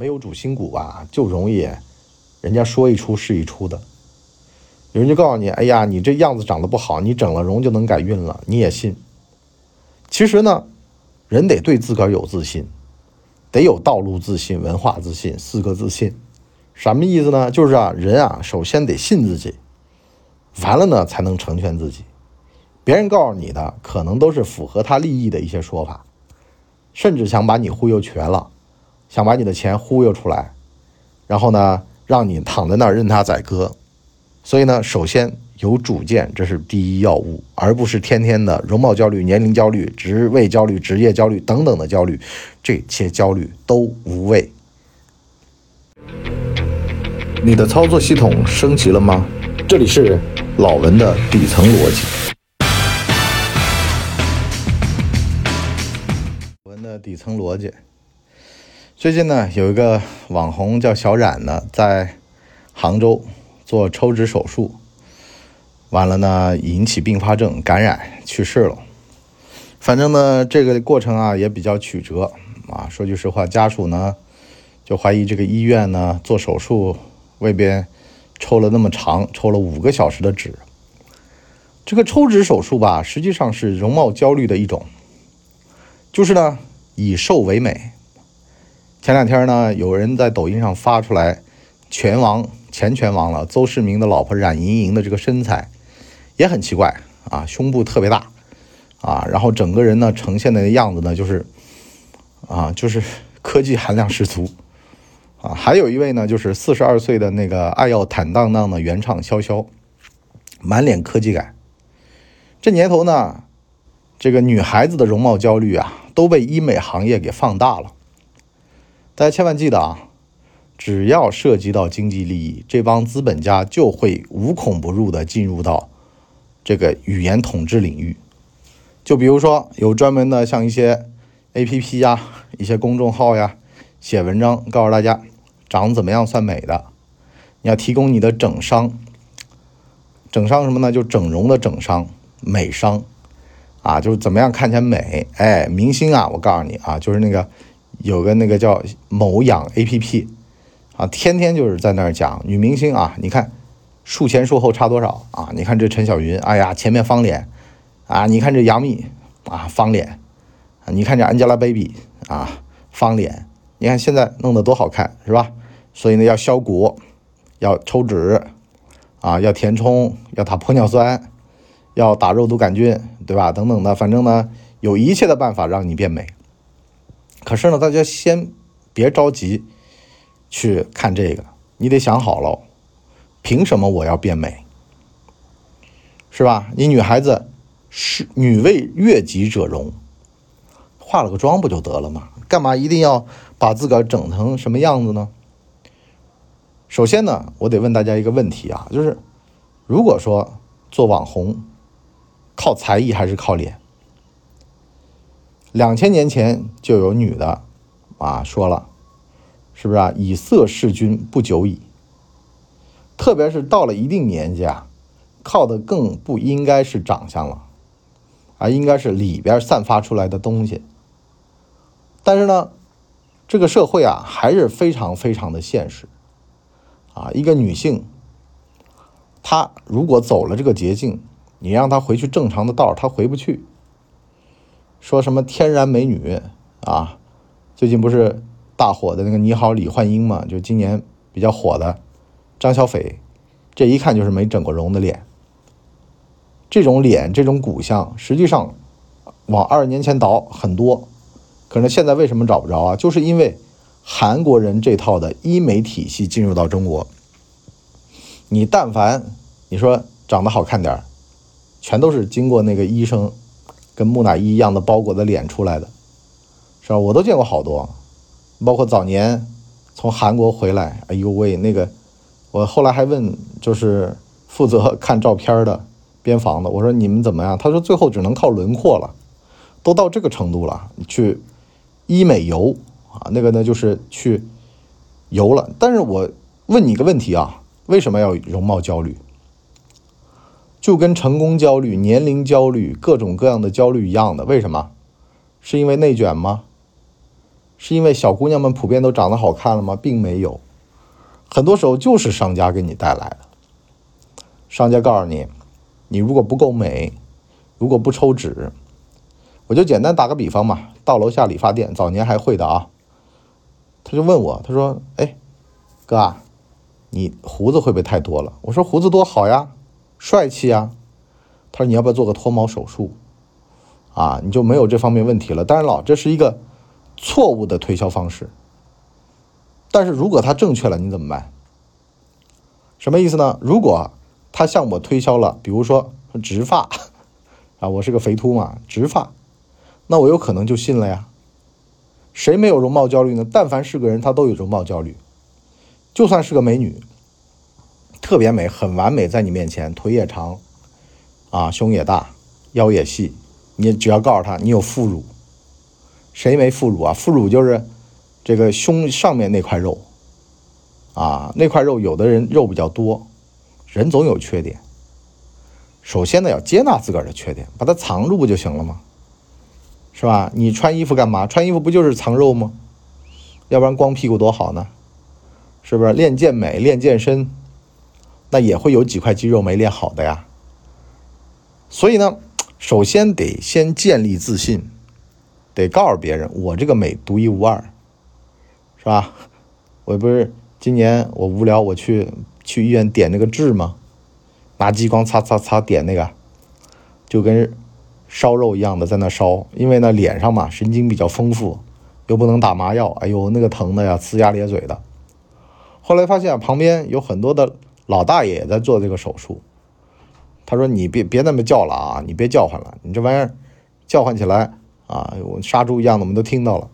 没有主心骨吧，就容易人家说一出是一出的。有人就告诉你，哎呀，你这样子长得不好，你整了容就能改运了，你也信。其实呢，人得对自个儿有自信，得有道路自信、文化自信四个自信。什么意思呢？就是啊，人啊，首先得信自己，完了呢，才能成全自己。别人告诉你的，可能都是符合他利益的一些说法，甚至想把你忽悠瘸了，想把你的钱忽悠出来，然后呢，让你躺在那儿任他宰割。所以呢，首先有主见，这是第一要务，而不是天天的容貌焦虑、年龄焦虑、职位焦虑、职业焦虑等等的焦虑，这些焦虑都无谓。你的操作系统升级了吗？这里是老文的底层逻辑。文的底层逻辑。最近呢，有一个网红叫小冉呢，在杭州做抽脂手术，完了呢，引起并发症，感染去世了。反正呢，这个过程啊也比较曲折啊。说句实话，家属呢就怀疑这个医院呢做手术。外边抽了那么长，抽了五个小时的脂。这个抽脂手术吧，实际上是容貌焦虑的一种，就是呢以瘦为美。前两天呢，有人在抖音上发出来，拳王前拳王了邹市明的老婆冉莹莹的这个身材也很奇怪啊，胸部特别大啊，然后整个人呢呈现的样子呢就是啊，就是科技含量十足。啊，还有一位呢，就是四十二岁的那个爱要坦荡荡的原唱潇潇，满脸科技感。这年头呢，这个女孩子的容貌焦虑啊，都被医美行业给放大了。大家千万记得啊，只要涉及到经济利益，这帮资本家就会无孔不入的进入到这个语言统治领域。就比如说，有专门的像一些 A P P 呀，一些公众号呀，写文章告诉大家。长怎么样算美的？你要提供你的整商，整商什么呢？就整容的整商，美商啊，就是怎么样看起来美？哎，明星啊，我告诉你啊，就是那个有个那个叫某养 A P P 啊，天天就是在那儿讲女明星啊，你看术前术后差多少啊？你看这陈小云，哎呀，前面方脸啊，你看这杨幂啊，方脸啊，你看这 Angelababy 啊，方脸，你看现在弄得多好看，是吧？所以呢，要削骨，要抽脂，啊，要填充，要打玻尿酸，要打肉毒杆菌，对吧？等等的，反正呢，有一切的办法让你变美。可是呢，大家先别着急去看这个，你得想好了，凭什么我要变美？是吧？你女孩子是女为悦己者容，化了个妆不就得了吗？干嘛一定要把自个儿整成什么样子呢？首先呢，我得问大家一个问题啊，就是如果说做网红靠才艺还是靠脸？两千年前就有女的啊说了，是不是啊？以色侍君不久矣。特别是到了一定年纪啊，靠的更不应该是长相了，而应该是里边散发出来的东西。但是呢，这个社会啊还是非常非常的现实。啊，一个女性，她如果走了这个捷径，你让她回去正常的道她回不去。说什么天然美女啊？最近不是大火的那个你好李焕英嘛？就今年比较火的张小斐，这一看就是没整过容的脸。这种脸，这种骨相，实际上往二十年前倒很多，可是现在为什么找不着啊？就是因为。韩国人这套的医美体系进入到中国，你但凡你说长得好看点全都是经过那个医生跟木乃伊一样的包裹的脸出来的，是吧？我都见过好多，包括早年从韩国回来，哎呦喂，那个我后来还问，就是负责 看照片的边防的，我说你们怎么样？他说最后只能靠轮廓了，都到这个程度了，去医美游。啊，那个呢，就是去游了。但是我问你个问题啊，为什么要容貌焦虑？就跟成功焦虑、年龄焦虑、各种各样的焦虑一样的，为什么？是因为内卷吗？是因为小姑娘们普遍都长得好看了吗？并没有，很多时候就是商家给你带来的。商家告诉你，你如果不够美，如果不抽脂，我就简单打个比方嘛，到楼下理发店，早年还会的啊，他就问我，他说：“哎，哥，你胡子会不会太多了？”我说：“胡子多好呀，帅气啊。”他说：“你要不要做个脱毛手术？啊，你就没有这方面问题了。当然了，这是一个。”错误的推销方式，但是如果他正确了，你怎么办？什么意思呢？如果他向我推销了，比如说植发，啊，我是个肥秃嘛，植发，那我有可能就信了呀。谁没有容貌焦虑呢？但凡是个人，他都有容貌焦虑。就算是个美女，特别美，很完美，在你面前，腿也长，啊，胸也大，腰也细，你只要告诉他你有副乳。谁没副乳啊？副乳就是这个胸上面那块肉啊，那块肉有的人肉比较多，人总有缺点。首先呢，要接纳自个儿的缺点，把它藏住不就行了吗？是吧？你穿衣服干嘛？穿衣服不就是藏肉吗？要不然光屁股多好呢？是不是？练健美、练健身，那也会有几块肌肉没练好的呀。所以呢，首先得先建立自信。得告诉别人，我这个美独一无二，是吧？我不是今年我无聊，我去去医院点那个痣吗？拿激光擦擦擦点那个，就跟烧肉一样的在那烧，因为呢脸上嘛神经比较丰富，又不能打麻药，哎呦那个疼的呀，呲牙咧嘴的。后来发现旁边有很多的老大爷也在做这个手术，他说你别别那么叫了啊，你别叫唤了，你这玩意儿叫唤起来。啊，我杀猪一样的，我们都听到了。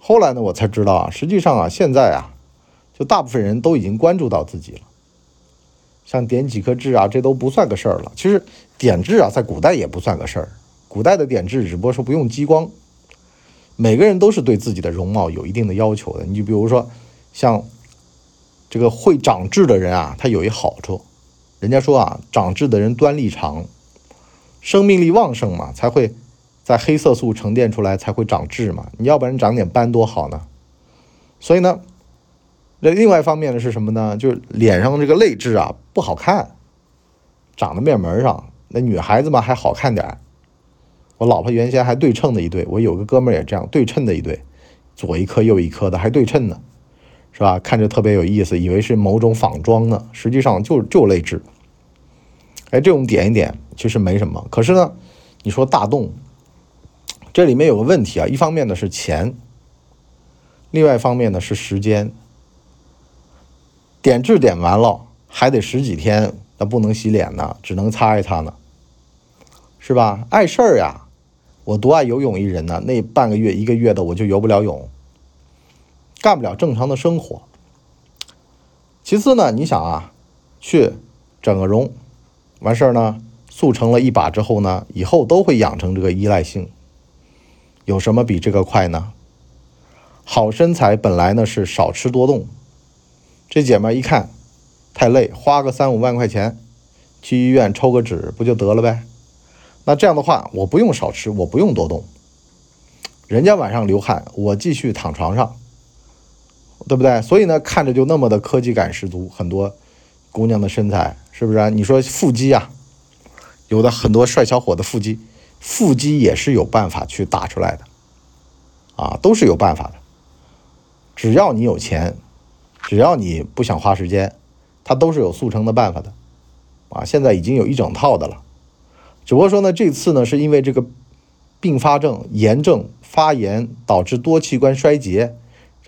后来呢，我才知道啊，实际上啊，现在啊，就大部分人都已经关注到自己了。像点几颗痣啊，这都不算个事儿了。其实点痣啊，在古代也不算个事儿。古代的点痣只不过说不用激光。每个人都是对自己的容貌有一定的要求的。你就比如说，像这个会长痣的人啊，他有一好处，人家说啊，长痣的人端力长，生命力旺盛嘛，才会。在黑色素沉淀出来才会长痣嘛，你要不然长点斑多好呢。所以呢，那另外一方面呢是什么呢？就是脸上这个泪痣啊不好看，长在面门上。那女孩子嘛还好看点。我老婆原先还对称的一对，我有个哥们也这样对称的一对，左一颗右一颗的还对称呢，是吧？看着特别有意思，以为是某种仿妆呢，实际上就就泪痣。哎，这种点一点其实没什么，可是呢，你说大动。这里面有个问题啊，一方面呢是钱，另外一方面呢是时间。点痣点完了还得十几天，那不能洗脸呢，只能擦一擦呢，是吧？碍事儿呀！我多爱游泳一人呢，那半个月一个月的我就游不了泳，干不了正常的生活。其次呢，你想啊，去整个容，完事儿呢，速成了一把之后呢，以后都会养成这个依赖性。有什么比这个快呢？好身材本来呢是少吃多动，这姐们一看太累，花个三五万块钱去医院抽个脂不就得了呗？那这样的话，我不用少吃，我不用多动，人家晚上流汗，我继续躺床上，对不对？所以呢，看着就那么的科技感十足，很多姑娘的身材是不是啊？你说腹肌啊，有的很多帅小伙的腹肌。腹肌也是有办法去打出来的，啊，都是有办法的。只要你有钱，只要你不想花时间，它都是有速成的办法的，啊，现在已经有一整套的了。只不过说呢，这次呢是因为这个并发症、炎症发炎导致多器官衰竭，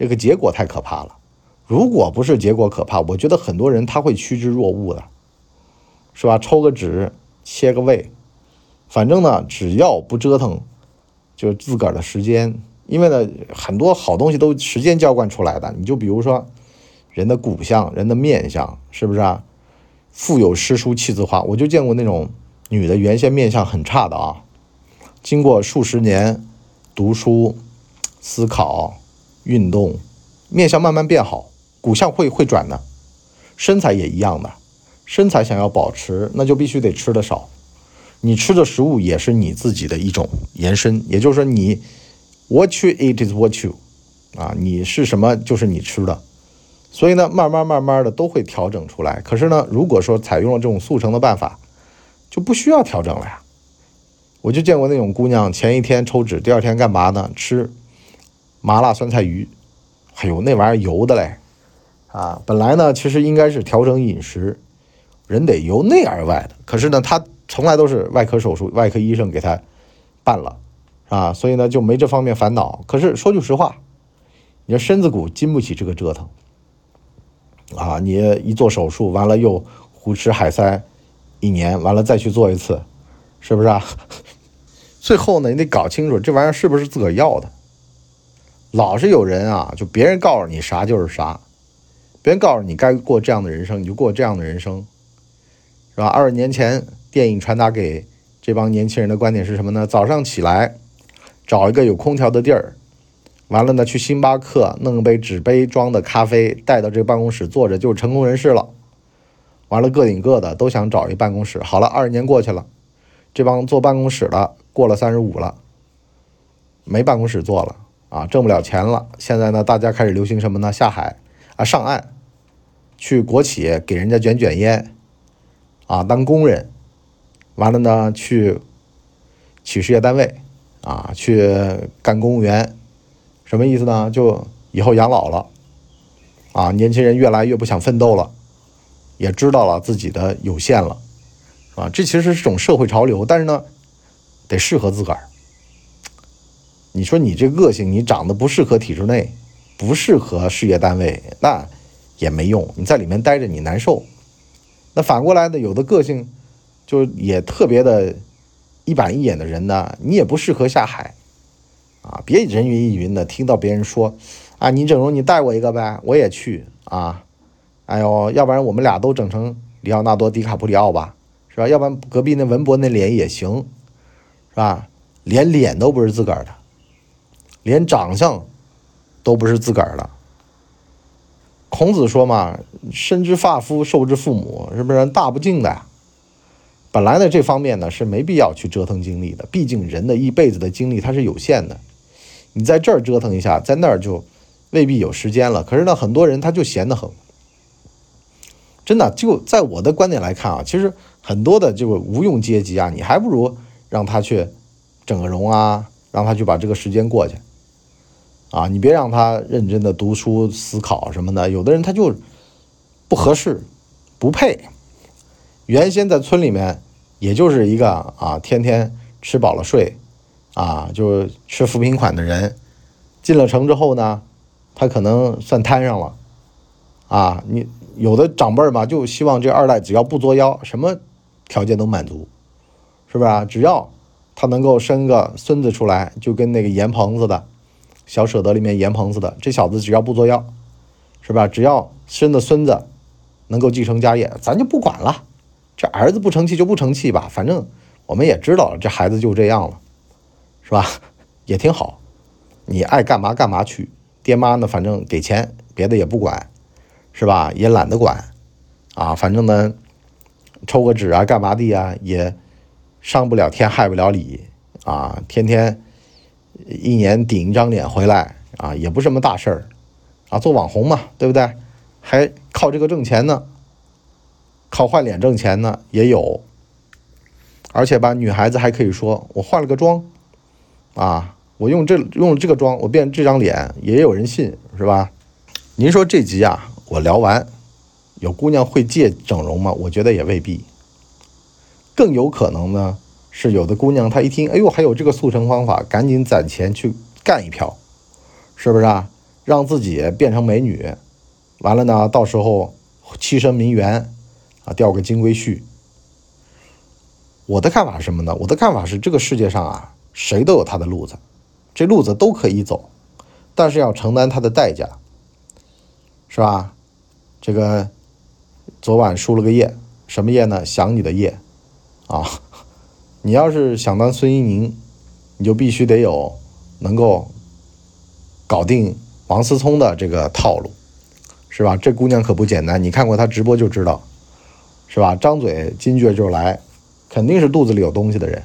这个结果太可怕了。如果不是结果可怕，我觉得很多人他会趋之若鹜的，是吧？抽个脂，切个胃。反正呢，只要不折腾，就是自个儿的时间。因为呢，很多好东西都时间浇灌出来的。你就比如说，人的骨相、人的面相，是不是啊？腹有诗书气自华。我就见过那种女的，原先面相很差的啊，经过数十年读书、思考、运动，面相慢慢变好，骨相会会转的。身材也一样的，身材想要保持，那就必须得吃的少。你吃的食物也是你自己的一种延伸，也就是说，你 What you eat is what you，啊，你是什么就是你吃的。所以呢，慢慢慢慢的都会调整出来。可是呢，如果说采用了这种速成的办法，就不需要调整了呀。我就见过那种姑娘，前一天抽脂，第二天干嘛呢？吃麻辣酸菜鱼，哎呦，那玩意儿油的嘞！啊，本来呢，其实应该是调整饮食，人得由内而外的。可是呢，他从来都是外科手术，外科医生给他办了，啊，所以呢就没这方面烦恼。可是说句实话，你这身子骨经不起这个折腾。啊，你一做手术完了又胡吃海塞一年，完了再去做一次，是不是啊？最后呢，你得搞清楚这玩意儿是不是自个儿要的。老是有人啊，就别人告诉你啥就是啥，别人告诉你该过这样的人生，你就过这样的人生，是吧？二十年前电影传达给这帮年轻人的观点是什么呢？早上起来找一个有空调的地儿。完了呢，去星巴克弄杯纸杯装的咖啡，带到这个办公室坐着，就是成功人士了。完了，个顶个的都想找一办公室。好了，二十年过去了，这帮坐办公室的过了三十五了，没办公室坐了啊，挣不了钱了。现在呢，大家开始流行什么呢？下海啊，上岸，去国企给人家卷卷烟啊，当工人。完了呢，去企事业单位啊，去干公务员。什么意思呢？就以后养老了，啊，年轻人越来越不想奋斗了，也知道了自己的有限了，啊，这其实是种社会潮流，但是呢，得适合自个儿。你说你这个性，你长得不适合体制内，不适合事业单位，那也没用。你在里面待着你难受。那反过来呢，有的个性就也特别的一板一眼的人呢，你也不适合下海。啊，别人云亦云的，听到别人说，啊，你整容你带我一个呗，我也去啊，哎呦，要不然我们俩都整成里奥纳多·迪卡普里奥吧，是吧？要不然隔壁那文博那脸也行，是吧？连脸都不是自个儿的，连长相都不是自个儿的。孔子说嘛，身之发肤，受之父母，是不是大不敬的？本来呢，这方面呢是没必要去折腾精力的，毕竟人的一辈子的精力它是有限的。你在这儿折腾一下，在那儿就未必有时间了。可是呢，很多人他就闲得很，真的就在我的观点来看啊，其实很多的这个无用阶级啊，你还不如让他去整个容啊，让他去把这个时间过去啊，你别让他认真的读书思考什么的。有的人他就不合适，不配。原先在村里面，也就是一个啊，天天吃饱了睡。啊，就吃扶贫款的人，进了城之后呢，他可能算摊上了。啊，你有的长辈儿嘛，就希望这二代只要不作妖，什么条件都满足，是不是啊？只要他能够生个孙子出来，就跟那个严鹏似的，小舍得里面严鹏子的，这小子只要不作妖，是吧？只要生的孙子能够继承家业，咱就不管了。这儿子不成器就不成器吧，反正我们也知道这孩子就这样了。是吧？也挺好，你爱干嘛干嘛去。爹妈呢，反正给钱，别的也不管，是吧？也懒得管，啊，反正呢，抽个纸啊，干嘛的呀，也伤不了天，害不了理，啊，天天一年顶一张脸回来，啊，也不是什么大事儿，啊，做网红嘛，对不对？还靠这个挣钱呢，靠换脸挣钱呢，也有。而且吧，女孩子还可以说，我换了个妆。啊，我用这用这个妆，我变这张脸也有人信，是吧？您说这集啊，我聊完，有姑娘会借整容吗？我觉得也未必。更有可能呢，是有的姑娘她一听，哎呦，还有这个速成方法，赶紧攒钱去干一票，是不是啊？让自己变成美女，完了呢，到时候栖身名媛啊，钓个金龟婿。我的看法是什么呢？我的看法是，这个世界上啊。谁都有他的路子，这路子都可以走，但是要承担他的代价，是吧？这个昨晚输了个夜，什么夜呢？想你的夜啊！你要是想当孙一宁，你就必须得有能够搞定王思聪的这个套路，是吧？这姑娘可不简单，你看过她直播就知道，是吧？张嘴金句就来，肯定是肚子里有东西的人。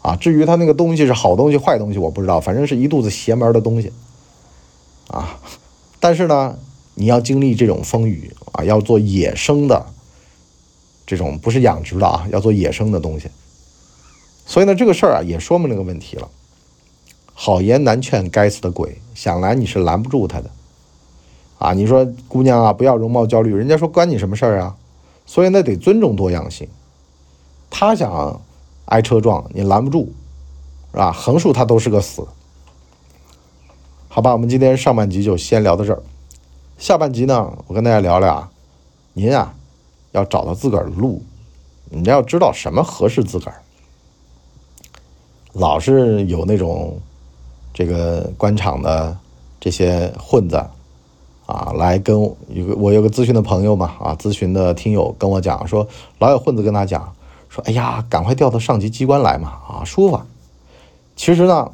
啊。至于他那个东西是好东西坏东西，我不知道，反正是一肚子邪门的东西啊。但是呢，你要经历这种风雨啊，要做野生的这种，不是养殖的啊，要做野生的东西。所以呢，这个事儿啊，也说明了个问题了：好言难劝，该死的鬼，想拦你是拦不住他的啊！你说姑娘啊，不要容貌焦虑，人家说关你什么事儿啊？所以呢，得尊重多样性。他想挨车撞，你拦不住，是吧？横竖他都是个死。好吧，我们今天上半集就先聊到这儿。下半集呢，我跟大家聊聊啊，您啊要找到自个儿的路，你要知道什么合适自个儿。老是有那种这个官场的这些混子啊，来跟有个我有个咨询的朋友嘛啊，咨询的听友跟我讲说，老有混子跟他讲说，哎呀，赶快调到上级机关来嘛啊，舒服。其实呢。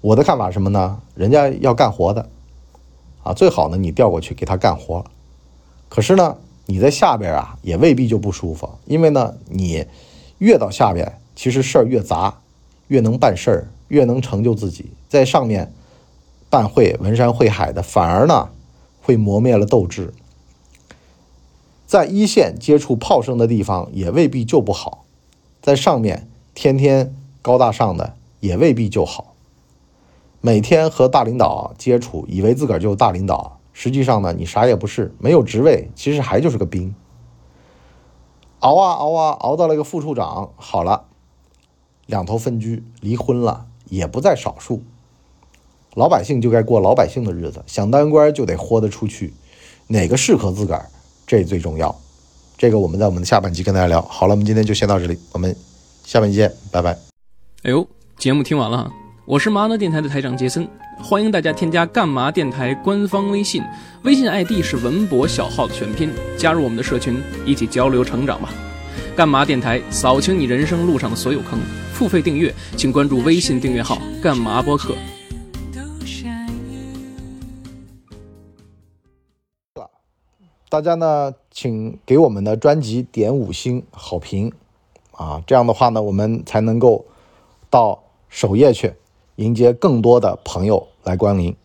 我的看法什么呢？人家要干活的，啊，最好呢你调过去给他干活。可是呢，你在下边啊也未必就不舒服，因为呢你越到下边，其实事儿越杂，越能办事儿，越能成就自己。在上面办会文山会海的，反而呢会磨灭了斗志。在一线接触炮声的地方也未必就不好，在上面天天高大上的也未必就好。每天和大领导接触，以为自个儿就是大领导，实际上呢，你啥也不是，没有职位，其实还就是个兵。熬啊熬啊，熬到了一个副处长，好了，两头分居，离婚了，也不在少数。老百姓就该过老百姓的日子，想当官就得豁得出去，哪个适合自个儿，这最重要。这个我们在我们的下半集跟大家聊。好了，我们今天就先到这里，我们下半集见，拜拜。哎呦，节目听完了。我是麻辣电台的台长杰森，欢迎大家添加干嘛电台官方微信，微信 ID 是文博小号的全拼，加入我们的社群，一起交流成长吧。干嘛电台扫清你人生路上的所有坑，付费订阅请关注微信订阅号干嘛播客。大家呢，请给我们的专辑点五星好评啊，这样的话呢，我们才能够到首页去。迎接更多的朋友来光临。